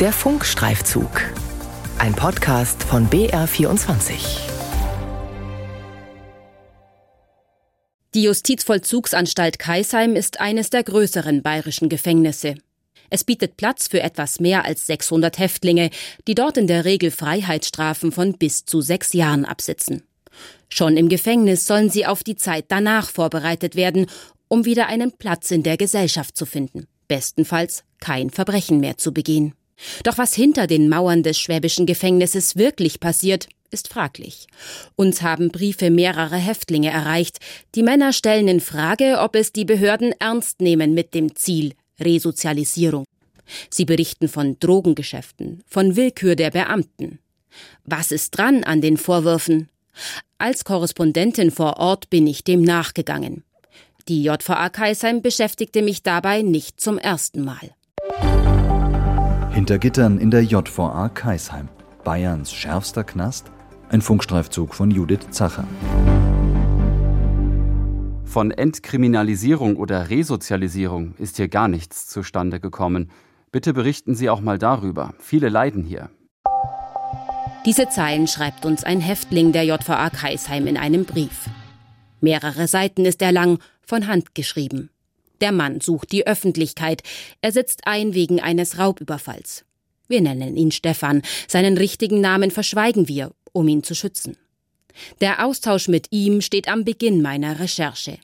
Der Funkstreifzug. Ein Podcast von BR24. Die Justizvollzugsanstalt Kaisheim ist eines der größeren bayerischen Gefängnisse. Es bietet Platz für etwas mehr als 600 Häftlinge, die dort in der Regel Freiheitsstrafen von bis zu sechs Jahren absitzen. Schon im Gefängnis sollen sie auf die Zeit danach vorbereitet werden, um wieder einen Platz in der Gesellschaft zu finden. Bestenfalls kein Verbrechen mehr zu begehen. Doch was hinter den Mauern des schwäbischen Gefängnisses wirklich passiert, ist fraglich. Uns haben Briefe mehrerer Häftlinge erreicht. Die Männer stellen in Frage, ob es die Behörden ernst nehmen mit dem Ziel Resozialisierung. Sie berichten von Drogengeschäften, von Willkür der Beamten. Was ist dran an den Vorwürfen? Als Korrespondentin vor Ort bin ich dem nachgegangen. Die JVA Kaisheim beschäftigte mich dabei nicht zum ersten Mal. Hinter Gittern in der JVA Kaisheim. Bayerns schärfster Knast? Ein Funkstreifzug von Judith Zacher. Von Entkriminalisierung oder Resozialisierung ist hier gar nichts zustande gekommen. Bitte berichten Sie auch mal darüber. Viele leiden hier. Diese Zeilen schreibt uns ein Häftling der JVA Kaisheim in einem Brief. Mehrere Seiten ist er lang, von Hand geschrieben. Der Mann sucht die Öffentlichkeit. Er sitzt ein wegen eines Raubüberfalls. Wir nennen ihn Stefan. Seinen richtigen Namen verschweigen wir, um ihn zu schützen. Der Austausch mit ihm steht am Beginn meiner Recherche.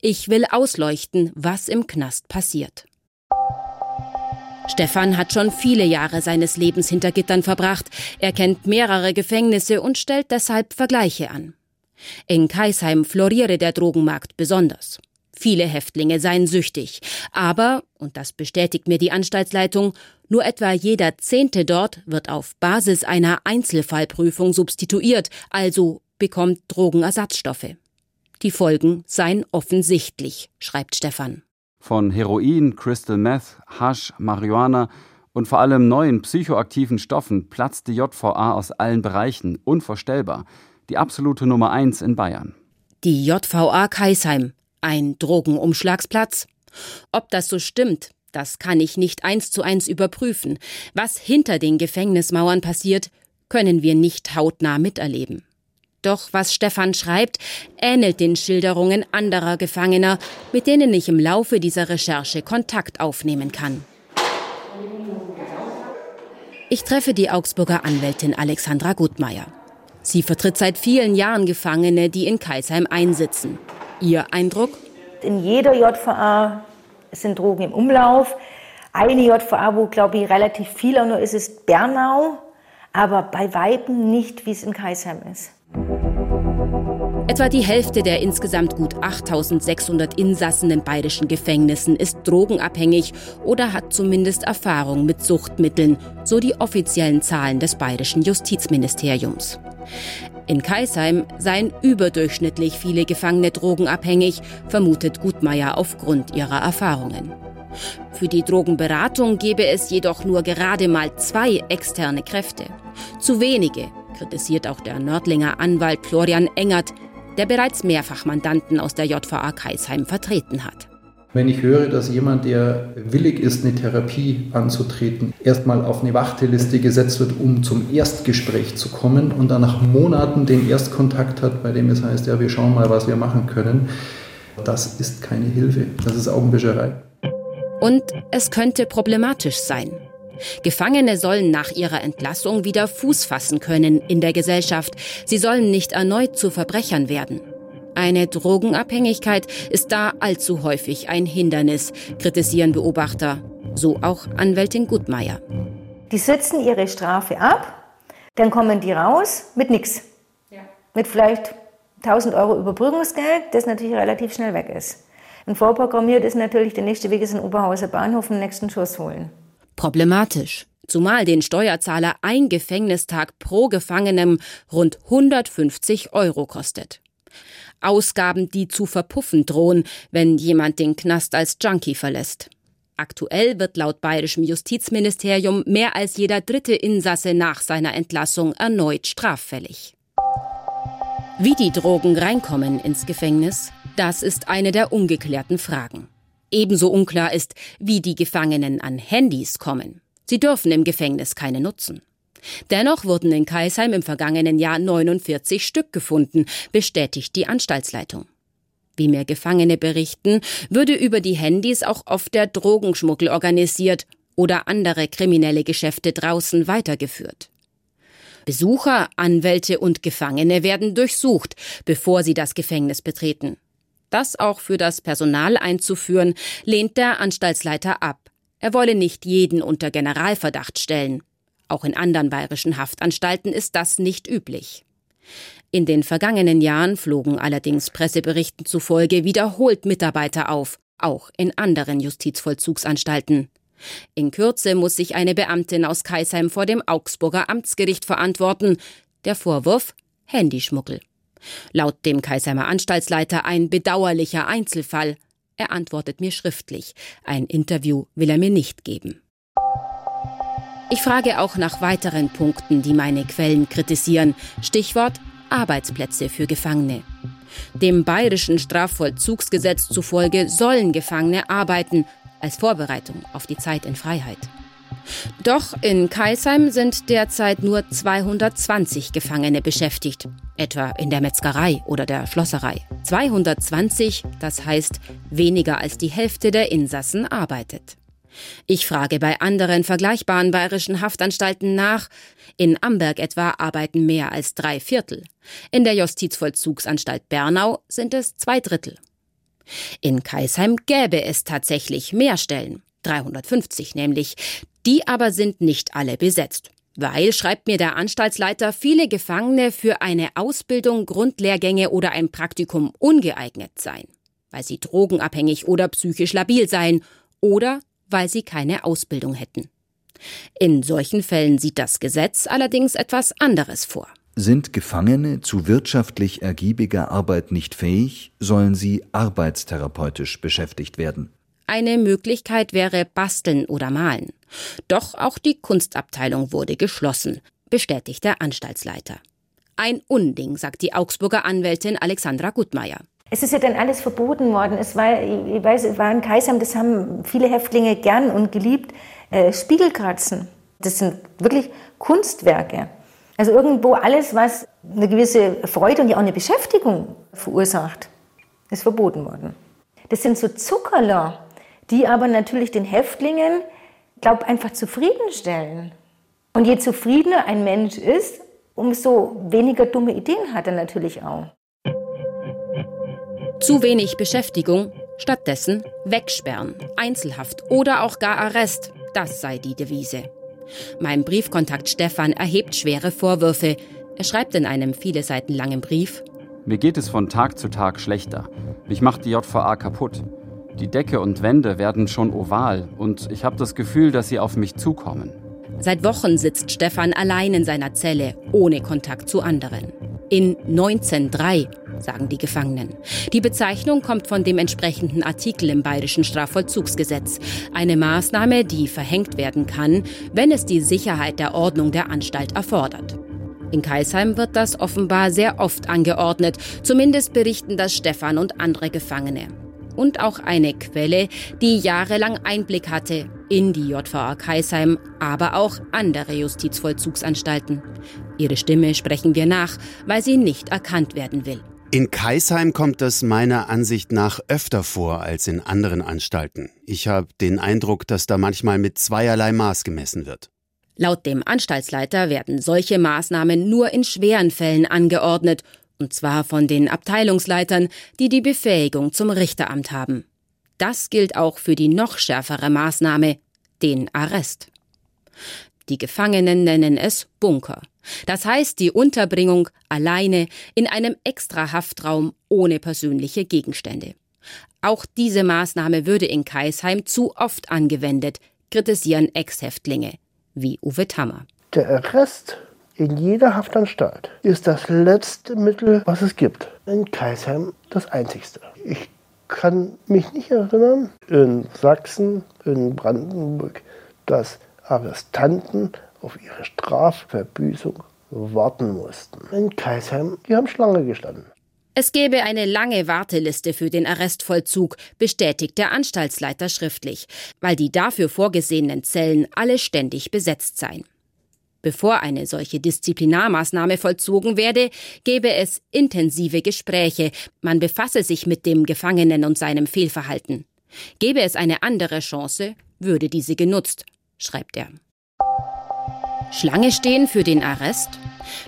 Ich will ausleuchten, was im Knast passiert. Stefan hat schon viele Jahre seines Lebens hinter Gittern verbracht. Er kennt mehrere Gefängnisse und stellt deshalb Vergleiche an. In Kaisheim floriere der Drogenmarkt besonders. Viele Häftlinge seien süchtig. Aber, und das bestätigt mir die Anstaltsleitung, nur etwa jeder Zehnte dort wird auf Basis einer Einzelfallprüfung substituiert, also bekommt Drogenersatzstoffe. Die Folgen seien offensichtlich, schreibt Stefan. Von Heroin, Crystal Meth, Hasch, Marihuana und vor allem neuen psychoaktiven Stoffen platzt die JVA aus allen Bereichen, unvorstellbar. Die absolute Nummer eins in Bayern. Die JVA Kaisheim, ein Drogenumschlagsplatz? Ob das so stimmt, das kann ich nicht eins zu eins überprüfen. Was hinter den Gefängnismauern passiert, können wir nicht hautnah miterleben. Doch was Stefan schreibt, ähnelt den Schilderungen anderer Gefangener, mit denen ich im Laufe dieser Recherche Kontakt aufnehmen kann. Ich treffe die Augsburger Anwältin Alexandra Gutmeier. Sie vertritt seit vielen Jahren Gefangene, die in Kaisheim einsitzen. Ihr Eindruck? In jeder JVA sind Drogen im Umlauf. Eine JVA, wo, glaube ich, relativ viel auch nur ist, ist Bernau. Aber bei Weiben nicht, wie es in Kaisheim ist. Etwa die Hälfte der insgesamt gut 8600 Insassen in bayerischen Gefängnissen ist drogenabhängig oder hat zumindest Erfahrung mit Suchtmitteln, so die offiziellen Zahlen des bayerischen Justizministeriums. In Kaisheim seien überdurchschnittlich viele Gefangene drogenabhängig, vermutet Gutmeier aufgrund ihrer Erfahrungen. Für die Drogenberatung gebe es jedoch nur gerade mal zwei externe Kräfte. Zu wenige, kritisiert auch der Nördlinger Anwalt Florian Engert, der bereits mehrfach Mandanten aus der JVA Kaisheim vertreten hat. Wenn ich höre, dass jemand, der willig ist, eine Therapie anzutreten, erstmal auf eine Warteliste gesetzt wird, um zum Erstgespräch zu kommen und dann nach Monaten den Erstkontakt hat, bei dem es heißt, ja, wir schauen mal, was wir machen können, das ist keine Hilfe, das ist Augenwischerei. Und es könnte problematisch sein. Gefangene sollen nach ihrer Entlassung wieder Fuß fassen können in der Gesellschaft. Sie sollen nicht erneut zu Verbrechern werden. Eine Drogenabhängigkeit ist da allzu häufig ein Hindernis, kritisieren Beobachter. So auch Anwältin Gutmeier. Die sitzen ihre Strafe ab, dann kommen die raus mit nichts. Ja. Mit vielleicht 1000 Euro Überbrückungsgeld, das natürlich relativ schnell weg ist. Und vorprogrammiert ist natürlich, der nächste Weg ist in Oberhauser Bahnhof den nächsten Schuss holen. Problematisch, zumal den Steuerzahler ein Gefängnistag pro Gefangenem rund 150 Euro kostet. Ausgaben, die zu verpuffen drohen, wenn jemand den Knast als Junkie verlässt. Aktuell wird laut bayerischem Justizministerium mehr als jeder dritte Insasse nach seiner Entlassung erneut straffällig. Wie die Drogen reinkommen ins Gefängnis, das ist eine der ungeklärten Fragen. Ebenso unklar ist, wie die Gefangenen an Handys kommen. Sie dürfen im Gefängnis keine nutzen. Dennoch wurden in Kaisheim im vergangenen Jahr 49 Stück gefunden, bestätigt die Anstaltsleitung. Wie mir Gefangene berichten, würde über die Handys auch oft der Drogenschmuggel organisiert oder andere kriminelle Geschäfte draußen weitergeführt. Besucher, Anwälte und Gefangene werden durchsucht, bevor sie das Gefängnis betreten. Das auch für das Personal einzuführen, lehnt der Anstaltsleiter ab. Er wolle nicht jeden unter Generalverdacht stellen. Auch in anderen bayerischen Haftanstalten ist das nicht üblich. In den vergangenen Jahren flogen allerdings Presseberichten zufolge wiederholt Mitarbeiter auf, auch in anderen Justizvollzugsanstalten. In Kürze muss sich eine Beamtin aus Kaisheim vor dem Augsburger Amtsgericht verantworten. Der Vorwurf Handyschmuggel. Laut dem Kaisheimer Anstaltsleiter ein bedauerlicher Einzelfall. Er antwortet mir schriftlich. Ein Interview will er mir nicht geben. Ich frage auch nach weiteren Punkten, die meine Quellen kritisieren. Stichwort Arbeitsplätze für Gefangene. Dem bayerischen Strafvollzugsgesetz zufolge sollen Gefangene arbeiten, als Vorbereitung auf die Zeit in Freiheit. Doch in Kaisheim sind derzeit nur 220 Gefangene beschäftigt, etwa in der Metzgerei oder der Schlosserei. 220, das heißt weniger als die Hälfte der Insassen arbeitet. Ich frage bei anderen vergleichbaren bayerischen Haftanstalten nach. In Amberg etwa arbeiten mehr als drei Viertel. In der Justizvollzugsanstalt Bernau sind es zwei Drittel. In Kaisheim gäbe es tatsächlich mehr Stellen, 350 nämlich, die aber sind nicht alle besetzt. Weil, schreibt mir der Anstaltsleiter, viele Gefangene für eine Ausbildung, Grundlehrgänge oder ein Praktikum ungeeignet seien, weil sie drogenabhängig oder psychisch labil seien oder weil sie keine Ausbildung hätten. In solchen Fällen sieht das Gesetz allerdings etwas anderes vor. Sind Gefangene zu wirtschaftlich ergiebiger Arbeit nicht fähig, sollen sie arbeitstherapeutisch beschäftigt werden. Eine Möglichkeit wäre Basteln oder Malen. Doch auch die Kunstabteilung wurde geschlossen, bestätigt der Anstaltsleiter. Ein Unding, sagt die Augsburger Anwältin Alexandra Gutmeier. Es ist ja dann alles verboten worden. Es war, ich weiß, es war in Kaisheim, das haben viele Häftlinge gern und geliebt, äh, Spiegelkratzen. Das sind wirklich Kunstwerke. Also irgendwo alles, was eine gewisse Freude und ja auch eine Beschäftigung verursacht, ist verboten worden. Das sind so Zuckerler, die aber natürlich den Häftlingen, glaube einfach zufriedenstellen. Und je zufriedener ein Mensch ist, umso weniger dumme Ideen hat er natürlich auch. Zu wenig Beschäftigung, stattdessen wegsperren, Einzelhaft oder auch gar Arrest, das sei die Devise. Mein Briefkontakt Stefan erhebt schwere Vorwürfe. Er schreibt in einem viele Seiten langen Brief. Mir geht es von Tag zu Tag schlechter. Mich macht die JVA kaputt. Die Decke und Wände werden schon oval und ich habe das Gefühl, dass sie auf mich zukommen. Seit Wochen sitzt Stefan allein in seiner Zelle, ohne Kontakt zu anderen. In 1903, sagen die Gefangenen. Die Bezeichnung kommt von dem entsprechenden Artikel im Bayerischen Strafvollzugsgesetz. Eine Maßnahme, die verhängt werden kann, wenn es die Sicherheit der Ordnung der Anstalt erfordert. In Kaisheim wird das offenbar sehr oft angeordnet. Zumindest berichten das Stefan und andere Gefangene. Und auch eine Quelle, die jahrelang Einblick hatte in die JVA Kaisheim, aber auch andere Justizvollzugsanstalten. Ihre Stimme sprechen wir nach, weil sie nicht erkannt werden will. In Kaisheim kommt das meiner Ansicht nach öfter vor als in anderen Anstalten. Ich habe den Eindruck, dass da manchmal mit zweierlei Maß gemessen wird. Laut dem Anstaltsleiter werden solche Maßnahmen nur in schweren Fällen angeordnet, und zwar von den Abteilungsleitern, die die Befähigung zum Richteramt haben. Das gilt auch für die noch schärfere Maßnahme, den Arrest. Die Gefangenen nennen es Bunker. Das heißt die Unterbringung alleine in einem extra Haftraum ohne persönliche Gegenstände. Auch diese Maßnahme würde in Kaisheim zu oft angewendet, kritisieren Ex-Häftlinge, wie Uwe Tammer. Der Arrest in jeder Haftanstalt ist das letzte Mittel, was es gibt. In Kaisheim das einzigste. Ich kann mich nicht erinnern, in Sachsen, in Brandenburg, dass Arrestanten auf ihre Strafverbüßung warten mussten. In Kaisheim, die haben Schlange gestanden. Es gäbe eine lange Warteliste für den Arrestvollzug, bestätigt der Anstaltsleiter schriftlich, weil die dafür vorgesehenen Zellen alle ständig besetzt seien. Bevor eine solche Disziplinarmaßnahme vollzogen werde, gäbe es intensive Gespräche, man befasse sich mit dem Gefangenen und seinem Fehlverhalten. Gäbe es eine andere Chance, würde diese genutzt, schreibt er. Schlange stehen für den Arrest?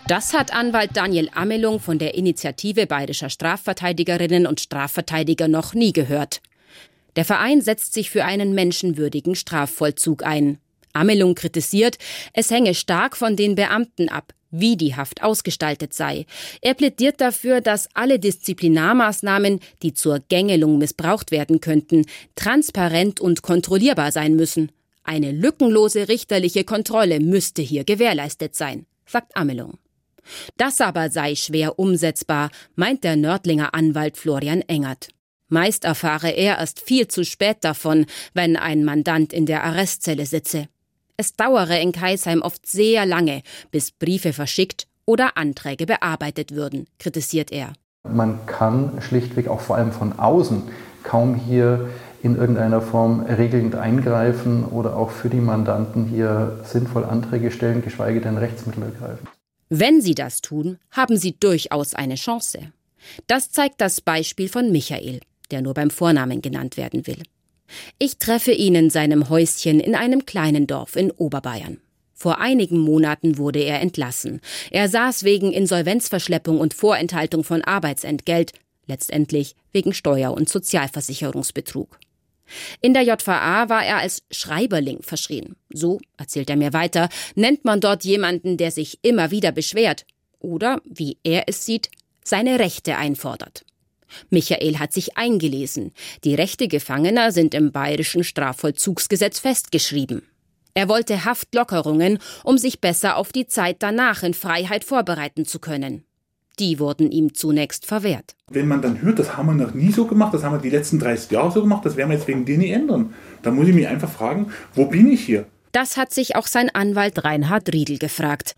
Das hat Anwalt Daniel Amelung von der Initiative bayerischer Strafverteidigerinnen und Strafverteidiger noch nie gehört. Der Verein setzt sich für einen menschenwürdigen Strafvollzug ein. Amelung kritisiert, es hänge stark von den Beamten ab, wie die Haft ausgestaltet sei. Er plädiert dafür, dass alle Disziplinarmaßnahmen, die zur Gängelung missbraucht werden könnten, transparent und kontrollierbar sein müssen. Eine lückenlose richterliche Kontrolle müsste hier gewährleistet sein, sagt Amelung. Das aber sei schwer umsetzbar, meint der Nördlinger Anwalt Florian Engert. Meist erfahre er erst viel zu spät davon, wenn ein Mandant in der Arrestzelle sitze. Es dauere in Kaisheim oft sehr lange, bis Briefe verschickt oder Anträge bearbeitet würden, kritisiert er. Man kann schlichtweg auch vor allem von außen kaum hier in irgendeiner Form regelnd eingreifen oder auch für die Mandanten hier sinnvoll Anträge stellen, geschweige denn Rechtsmittel ergreifen. Wenn sie das tun, haben sie durchaus eine Chance. Das zeigt das Beispiel von Michael, der nur beim Vornamen genannt werden will. Ich treffe ihn in seinem Häuschen in einem kleinen Dorf in Oberbayern. Vor einigen Monaten wurde er entlassen. Er saß wegen Insolvenzverschleppung und Vorenthaltung von Arbeitsentgelt, letztendlich wegen Steuer- und Sozialversicherungsbetrug. In der JVA war er als Schreiberling verschrien. So, erzählt er mir weiter, nennt man dort jemanden, der sich immer wieder beschwert oder, wie er es sieht, seine Rechte einfordert. Michael hat sich eingelesen. Die Rechte Gefangener sind im bayerischen Strafvollzugsgesetz festgeschrieben. Er wollte Haftlockerungen, um sich besser auf die Zeit danach in Freiheit vorbereiten zu können. Die wurden ihm zunächst verwehrt. Wenn man dann hört, das haben wir noch nie so gemacht, das haben wir die letzten 30 Jahre so gemacht, das werden wir jetzt wegen dir nicht ändern. Da muss ich mich einfach fragen, wo bin ich hier? Das hat sich auch sein Anwalt Reinhard Riedel gefragt.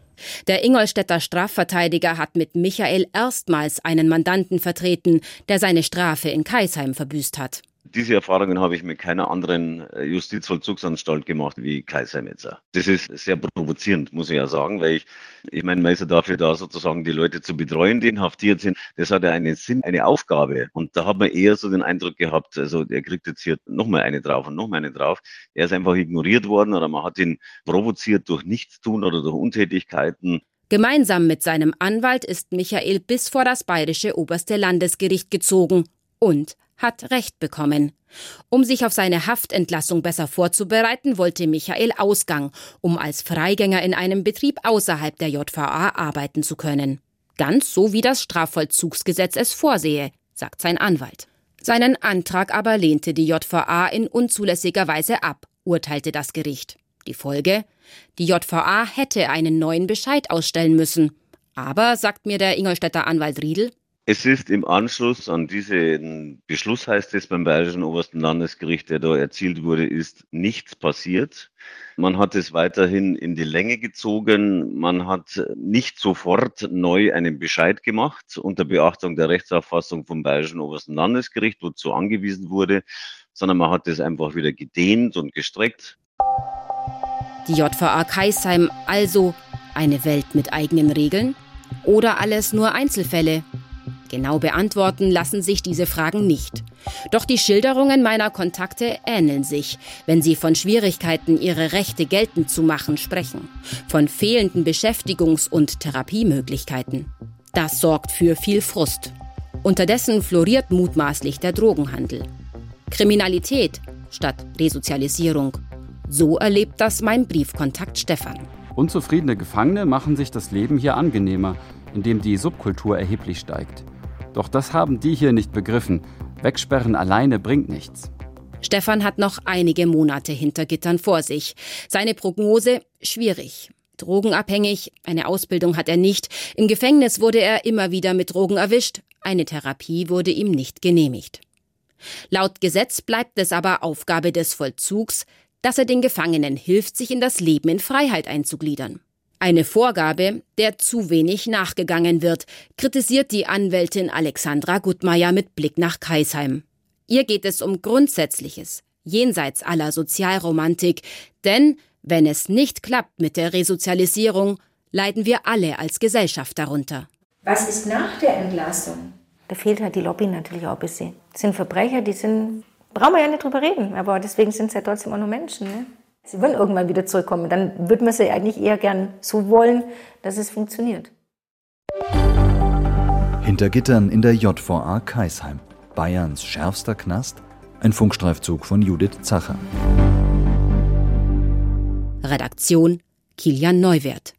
Der Ingolstädter Strafverteidiger hat mit Michael erstmals einen Mandanten vertreten, der seine Strafe in Kaisheim verbüßt hat. Diese Erfahrungen habe ich mit keiner anderen äh, Justizvollzugsanstalt gemacht wie Kaisermetzer. Das ist sehr provozierend, muss ich ja sagen, weil ich, ich meine, man ist ja dafür da, sozusagen die Leute zu betreuen, die inhaftiert sind. Das hat ja einen Sinn, eine Aufgabe. Und da hat man eher so den Eindruck gehabt, also der kriegt jetzt hier nochmal eine drauf und nochmal eine drauf. Er ist einfach ignoriert worden oder man hat ihn provoziert durch Nichtstun oder durch Untätigkeiten. Gemeinsam mit seinem Anwalt ist Michael bis vor das bayerische oberste Landesgericht gezogen und hat Recht bekommen. Um sich auf seine Haftentlassung besser vorzubereiten, wollte Michael Ausgang, um als Freigänger in einem Betrieb außerhalb der JVA arbeiten zu können. Ganz so wie das Strafvollzugsgesetz es vorsehe, sagt sein Anwalt. Seinen Antrag aber lehnte die JVA in unzulässiger Weise ab, urteilte das Gericht. Die Folge? Die JVA hätte einen neuen Bescheid ausstellen müssen. Aber, sagt mir der Ingolstädter Anwalt Riedel, es ist im Anschluss an diesen Beschluss, heißt es beim Bayerischen Obersten Landesgericht, der da erzielt wurde, ist nichts passiert. Man hat es weiterhin in die Länge gezogen. Man hat nicht sofort neu einen Bescheid gemacht unter Beachtung der Rechtsauffassung vom Bayerischen Obersten Landesgericht, wozu angewiesen wurde, sondern man hat es einfach wieder gedehnt und gestreckt. Die JVA Kaisheim also eine Welt mit eigenen Regeln? Oder alles nur Einzelfälle? Genau beantworten lassen sich diese Fragen nicht. Doch die Schilderungen meiner Kontakte ähneln sich, wenn sie von Schwierigkeiten, ihre Rechte geltend zu machen, sprechen. Von fehlenden Beschäftigungs- und Therapiemöglichkeiten. Das sorgt für viel Frust. Unterdessen floriert mutmaßlich der Drogenhandel. Kriminalität statt Resozialisierung. So erlebt das mein Briefkontakt Stefan. Unzufriedene Gefangene machen sich das Leben hier angenehmer, indem die Subkultur erheblich steigt. Doch das haben die hier nicht begriffen. Wegsperren alleine bringt nichts. Stefan hat noch einige Monate hinter Gittern vor sich. Seine Prognose schwierig. Drogenabhängig, eine Ausbildung hat er nicht. Im Gefängnis wurde er immer wieder mit Drogen erwischt. Eine Therapie wurde ihm nicht genehmigt. Laut Gesetz bleibt es aber Aufgabe des Vollzugs, dass er den Gefangenen hilft, sich in das Leben in Freiheit einzugliedern. Eine Vorgabe, der zu wenig nachgegangen wird, kritisiert die Anwältin Alexandra Gutmeier mit Blick nach Kaisheim. Ihr geht es um Grundsätzliches, jenseits aller Sozialromantik, denn wenn es nicht klappt mit der Resozialisierung, leiden wir alle als Gesellschaft darunter. Was ist nach der Entlassung? Da fehlt halt die Lobby natürlich auch ein bisschen. Das sind Verbrecher, die sind, brauchen wir ja nicht drüber reden, aber deswegen sind es ja trotzdem auch nur Menschen. Ne? Sie würden irgendwann wieder zurückkommen. Dann würden wir sie eigentlich eher gern so wollen, dass es funktioniert. Hinter Gittern in der JVA Kaisheim, Bayerns schärfster Knast, ein Funkstreifzug von Judith Zacher. Redaktion Kilian Neuwert